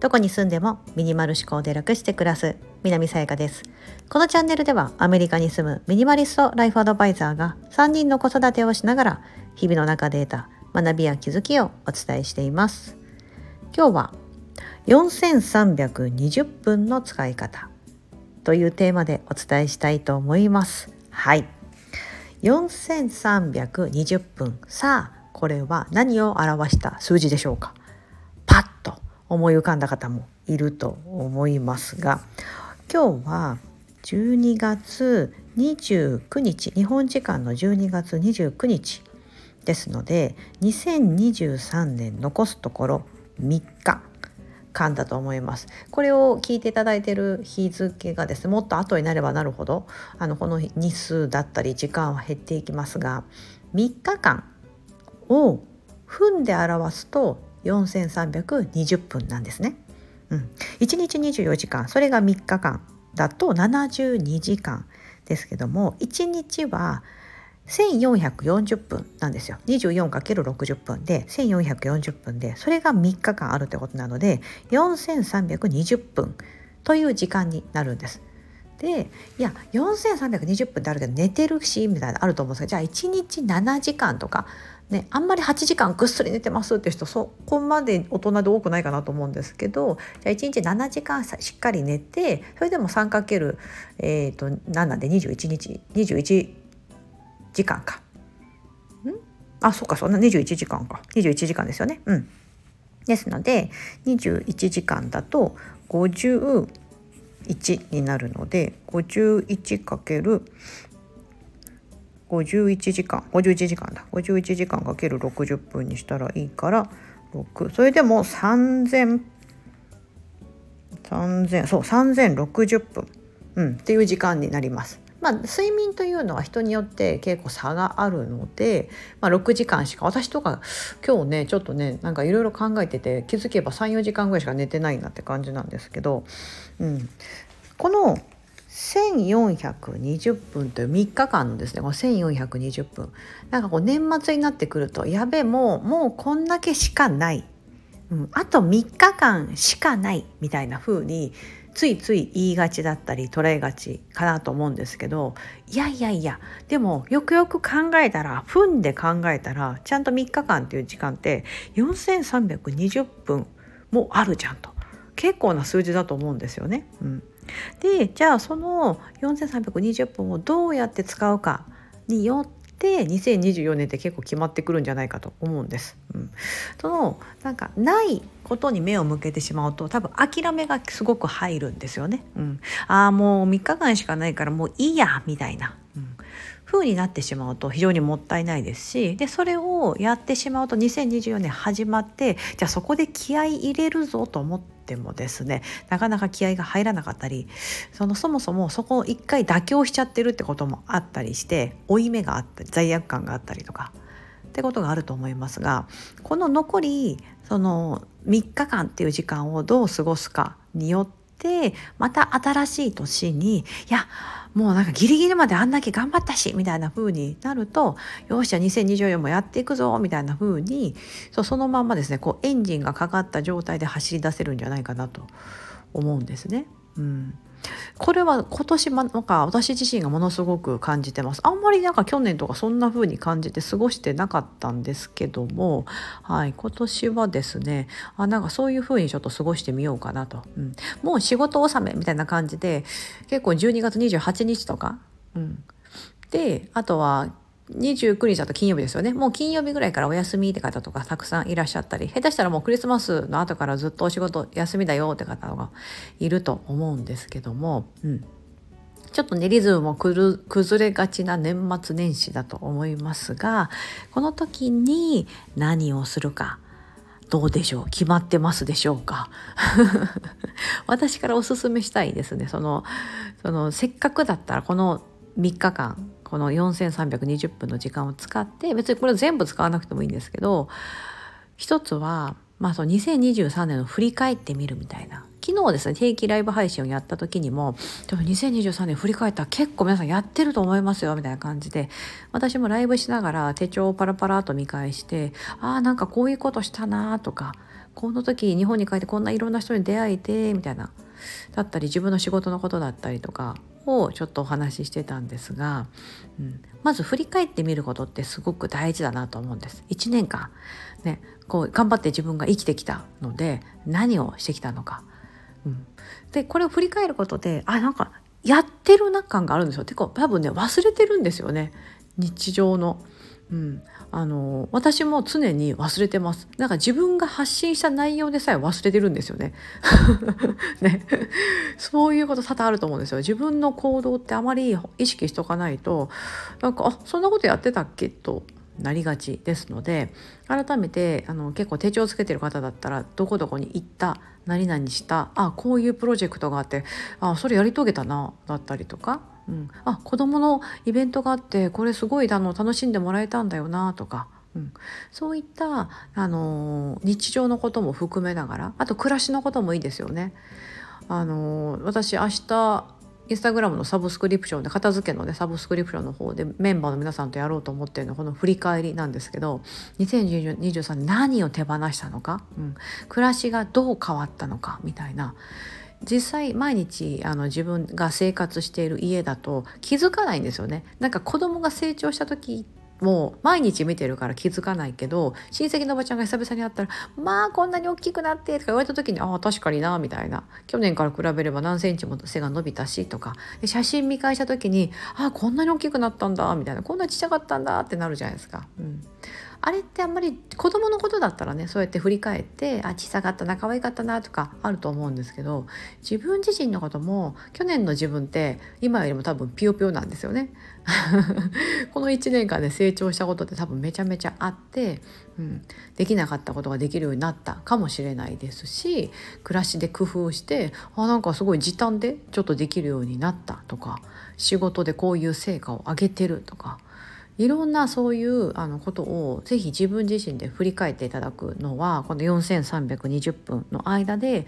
どこに住んでもミニマル思考で楽して暮らす南さやかです。このチャンネルではアメリカに住むミニマリストライフアドバイザーが3人の子育てをしながら日々の中で得た学びや気づきをお伝えしています。今日は4320分の使い方というテーマでお伝えしたいと思います。はい。4320分。さあこれは何を表した数字でしょうか？パッと思い浮かんだ方もいると思いますが今日は12月29日日本時間の12月29日ですので2023年残すところ3日間だと思います。これを聞いていただいている日付がですねもっと後になればなるほどあのこの日数だったり時間は減っていきますが3日間を分で表すと4320分なんですね。うん、1日24時間それが3日間だと72時間ですけども1日は1440分なんですよ 24×60 分で1440分でそれが3日間あるってことなので4320分という時間になるんです。でいや4320分ってあるけど寝てるしみたいなあると思うんですけどじゃあ1日7時間とかね、あんまり8時間ぐっすり寝てますって人そこまで大人で多くないかなと思うんですけどじゃあ1日7時間しっかり寝てそれでも 3×7、えー、と7で21日21時間か。ん？あそっかそんな21時間か21時間ですよね。うん、ですので21時間だと51になるので 51× 51時間51時間だ。51時間かける60分にしたらいいから6それでも30003060分、うん、っていう時間になります。まあ、睡眠というのは人によって結構差があるので、まあ、6時間しか私とか今日ねちょっとねなんかいろいろ考えてて気づけば34時間ぐらいしか寝てないなって感じなんですけど、うん、この1420分という3日間のですねこの1420分。なんかこう年末になってくるとやべもうもうこんだけしかない、うん、あと3日間しかないみたいな風についつい言いがちだったり捉えがちかなと思うんですけどいやいやいやでもよくよく考えたら分で考えたらちゃんと3日間っていう時間って4320分もあるじゃんと。結構な数字だと思うんですよね。うん。でじゃあその4320分をどうやって使うかによって2024年って結構決まってくるんじゃないかと思うんです。うん、そのなんかないことに目を向けてしまうと多分諦めがすごく入るんですよね。うん、ああもう3日間しかないからもういいやみたいな。うん風になってしまうと非常にもったいないですしでそれをやってしまうと2024年始まってじゃあそこで気合い入れるぞと思ってもですねなかなか気合が入らなかったりそのそもそもそこを一回妥協しちゃってるってこともあったりして負い目があったり罪悪感があったりとかってことがあると思いますがこの残りその3日間っていう時間をどう過ごすかによってまた新しい年にいやもうなんかギリギリまであんだけ頑張ったしみたいな風になるとよっしゃ2024もやっていくぞみたいな風にそうそのまんまですねこうエンジンがかかった状態で走り出せるんじゃないかなと思うんですね。うん、これは今年なんか私自身がものすごく感じてます。あんまりなんか去年とかそんな風に感じて過ごしてなかったんですけども、はい、今年はですねあなんかそういう風にちょっと過ごしてみようかなと、うん、もう仕事納めみたいな感じで結構12月28日とか、うん、であとは29日だと金曜日ですよね。もう金曜日ぐらいからお休みって方とかたくさんいらっしゃったり、下手したらもうクリスマスの後からずっとお仕事休みだよって方がいると思うんですけども、うん。ちょっとね、リズムも崩れがちな年末年始だと思いますが、この時に何をするか、どうでしょう決まってますでしょうか？私からおすすめしたいですね。その、その、せっかくだったらこの3日間この4320分の時間を使って別にこれ全部使わなくてもいいんですけど一つは、まあ、その2023年を振り返ってみるみたいな。昨日ですね定期ライブ配信をやった時にもでも2023年振り返ったら結構皆さんやってると思いますよみたいな感じで私もライブしながら手帳をパラパラと見返してああなんかこういうことしたなとかこの時日本に帰ってこんないろんな人に出会えてみたいなだったり自分の仕事のことだったりとかをちょっとお話ししてたんですが、うん、まず振り返ってみることってすごく大事だなと思うんです。1年間ねこう頑張って自分が生きてきたので何をしてきたのか。うん、でこれを振り返ることであなんかやってるな感があるんですよ。てか多分ね忘れてるんですよね日常の。うん、あの私も常に忘れてます。なんか自分が発信した内容でさえ忘れてるんですよね。ねそういうこと多々あると思うんですよ。自分の行動ってあまり意識しとかないとなんかあそんなことやってたっけとなりがちですので改めてあの結構手帳つけてる方だったらどこどこに行った何々したあこういうプロジェクトがあってあそれやり遂げたなだったりとか、うん、あ子どものイベントがあってこれすごいあの楽しんでもらえたんだよなとか。うん、そういった、あの日常のことも含めながらあと暮らしのこともいいですよね。あの私明日インスタグラムのサブスクリプションで片付けのねサブスクリプションの方でメンバーの皆さんとやろうと思ってるのこの振り返りなんですけど2023年何を手放したのか、うん、暮らしがどう変わったのかみたいな。実際毎日あの自分が生活している家だと気づかないんですよね。なんか子供が成長した時もう毎日見てるから気づかないけど親戚のおばちゃんが久々に会ったら「まあこんなに大きくなって」とか言われた時に「ああ確かにな」みたいな去年から比べれば何センチも背が伸びたしとか写真見返した時に「ああこんなに大きくなったんだ」みたいな「こんなちっちゃかったんだ」ってなるじゃないですか。うんあれってあんまり子供のことだったらねそうやって振り返ってあ小さかったな可愛かったなとかあると思うんですけど自分自身のことも去年の自分って今よりも多分ピヨピヨなんですよね。この1年間で成長したことって多分めちゃめちゃあって、うん、できなかったことができるようになったかもしれないですし暮らしで工夫してあなんかすごい時短でちょっとできるようになったとか仕事でこういう成果を上げてるとかいろんなそういうあのことをぜひ自分自身で振り返っていただくのはこの4320分の間で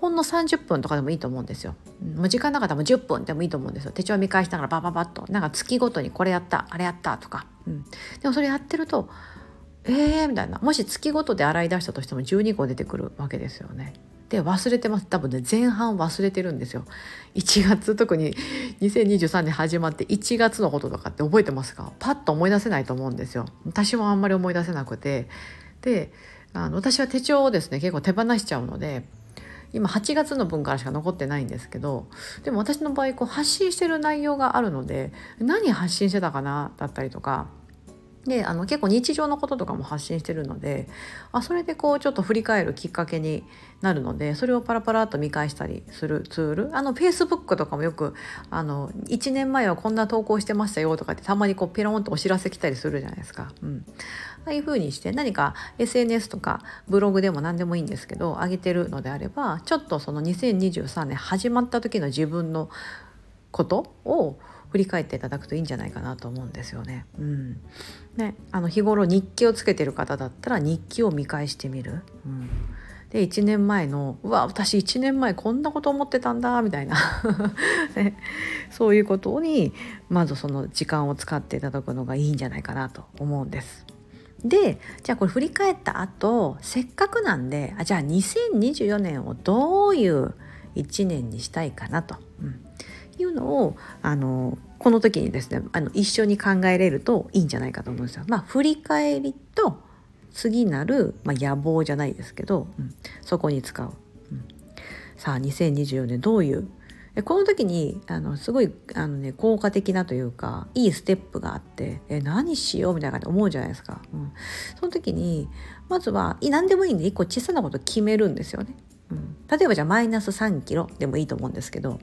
ほんの30分とかでもいいと思うんですよ。もう時間なかったらもう10分でもいいと思うんですよ。手帳見返しながらバババッとなんか月ごとにこれやったあれやったとか、うん、でもそれやってるとえーみたいなもし月ごとで洗い出したとしても12個出てくるわけですよね。で忘れてます。多分ね前半忘れてるんですよ。1月特に2023年始まって1月のこととかって覚えてますか？パッと思い出せないと思うんですよ。私もあんまり思い出せなくて。であの私は手帳をですね結構手放しちゃうので今8月の分からしか残ってないんですけどでも私の場合こう発信してる内容があるので何発信してたかなだったりとかであの結構日常のこととかも発信してるのであそれでこうちょっと振り返るきっかけになるのでそれをパラパラっと見返したりするツールあの Facebook とかもよくあの1年前はこんな投稿してましたよとかってたまにこうペロンとお知らせ来たりするじゃないですか。うんああいう風にして何か SNS とかブログでも何でもいいんですけど上げてるのであればちょっとその2023年始まった時の自分のことを振り返っていただくといいんじゃないかなと思うんですよね。うん、ねあの日頃日記をつけてる方だったら日記を見返してみる。うんで1年前の「うわ私1年前こんなこと思ってたんだ」みたいな ね、そういうことにまずその時間を使っていただくのがいいんじゃないかなと思うんです。でじゃあこれ振り返った後せっかくなんであじゃあ2024年をどういう1年にしたいかなと、うん、いうのをあのこの時にですねあの一緒に考えれるといいんじゃないかと思うんですよ。まあ、振り返りと次なる、まあ、野望じゃないですけど、うん、そこに使う。うん、さあ2024年どういう？この時にあのすごいあの、ね、効果的なというかいいステップがあってえ何しようみたいな感じで思うじゃないですか、うん、その時にまずは何でもいいんで一個小さなこと決めるんですよね、うん、例えばじゃあマイナス3キロでもいいと思うんですけど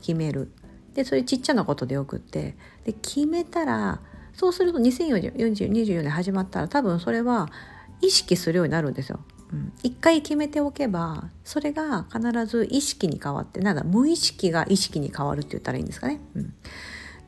決める。でそういうちっちゃなことでよくってで決めたらそうすると2024年始まったら多分それは意識するようになるんですよ。うん、一回決めておけばそれが必ず意識に変わってなんだ無意識が意識に変わるって言ったらいいんですかね。うん、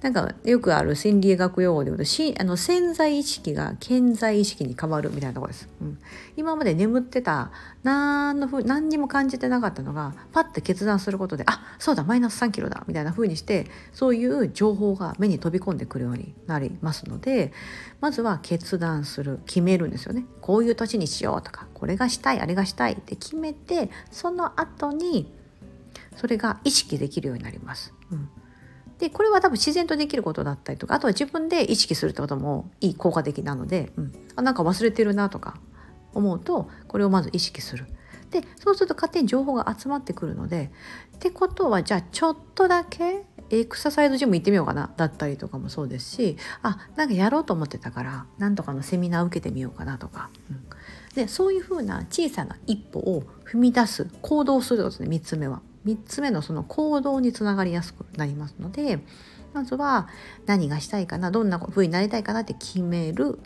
なんかよくある心理学用語で言うとしあの潜在意識が潜在意識に変わるみたいなとこです。うん、今まで眠ってた何のふ何にも感じてなかったのがパッて決断することであそうだマイナス3キロだみたいな風にしてそういう情報が目に飛び込んでくるようになりますのでまずは決断する決めるんですよね。こういう年にしようとかこれがしたいあれがしたいって決めてその後にそれが意識できるようになります。うんでこれは多分自然とできることだったりとかあとは自分で意識するってこともいい効果的なので、うん、あなんか忘れてるなとか思うとこれをまず意識する。でそうすると勝手に情報が集まってくるのでってことはじゃあちょっとだけエクササイズジム行ってみようかなだったりとかもそうですしあなんかやろうと思ってたからなんとかのセミナー受けてみようかなとか、うん、でそういうふうな小さな一歩を踏み出す行動することですね3つ目は。3つ目のその行動につながりやすくなりますのでまずは何がしたいかなどんな風になりたいかなって決める。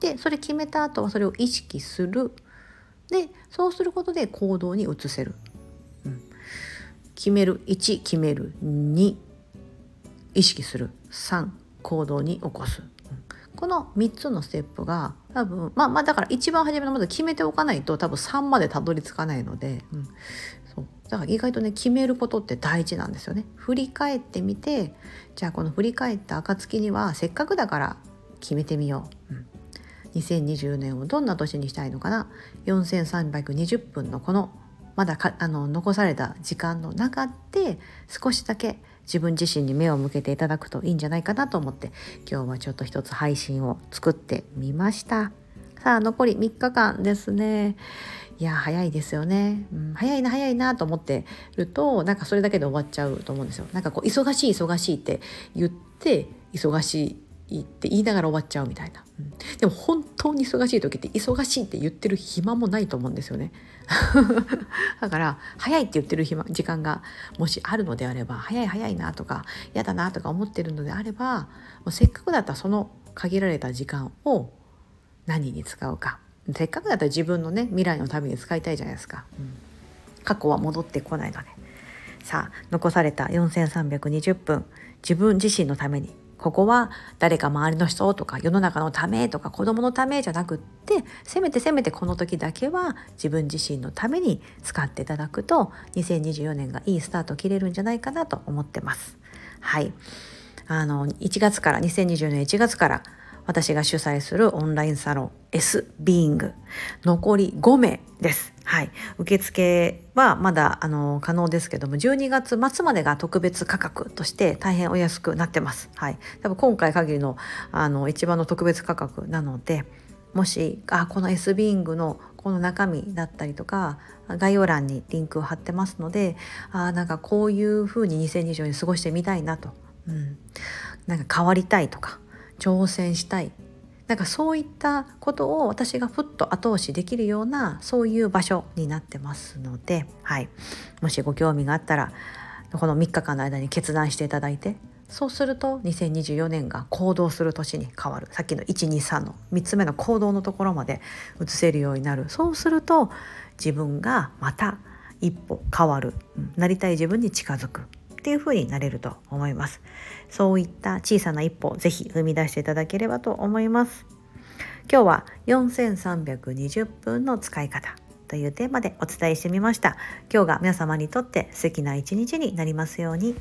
でそれ決めた後はそれを意識する。でそうすることで行動に移せる、うん、決める。1決める。2意識する。3行動に起こす、うん、この3つのステップが多分まあまあだから一番初めのまず決めておかないと多分3までたどり着かないので、うん、だから意外とね決めることって大事なんですよね。振り返ってみてじゃあこの振り返った暁にはせっかくだから決めてみよう。うん2020年をどんな年にしたいのかな4320分のこのまだかあの残された時間の中で少しだけ自分自身に目を向けていただくといいんじゃないかなと思って今日はちょっと一つ配信を作ってみました。さあ残り3日間ですね。いや早いですよね、うん、早いな早いなと思ってるとなんかそれだけで終わっちゃうと思うんですよ。なんかこう忙しい忙しいって言って忙しいって言いながら終わっちゃうみたいな、うん、でも本当に忙しい時って忙しいって言ってる暇もないと思うんですよね。だから早いって言ってる暇時間がもしあるのであれば早い早いなとか嫌だなとか思ってるのであればもうせっかくだったらその限られた時間を何に使うか。せっかくだったら自分のね未来のために使いたいじゃないですか、うん、過去は戻ってこないので。さあ残された4320分。自分自身のために。ここは誰か周りの人とか世の中のためとか子供のためじゃなくってせめてせめてこの時だけは自分自身のために使っていただくと2024年がいいスタートを切れるんじゃないかなと思ってます。はい。あの1月から2024年1月から私が主催するオンラインサロン S ビーング残り5名です。はい、受付はまだあの可能ですけども12月末までが特別価格として大変お安くなってます。はい、多分今回限りのあの一番の特別価格なのでもしあこの S ビーングのこの中身だったりとか概要欄にリンクを貼ってますのであなんかこういう風に2024年過ごしてみたいなと、うん、なんか変わりたいとか挑戦したい。なんかそういったことを私がふっと後押しできるようなそういう場所になってますので、はい、もしご興味があったらこの3日間の間に決断していただいてそうすると2024年が行動する年に変わる。さっきの123の3つ目の行動のところまで移せるようになる。そうすると自分がまた一歩変わる、なりたい自分に近づく。っていう風になれると思います。そういった小さな一歩ぜひ踏み出していただければと思います。今日は4320分の使い方というテーマでお伝えしてみました。今日が皆様にとって素敵な一日になりますように。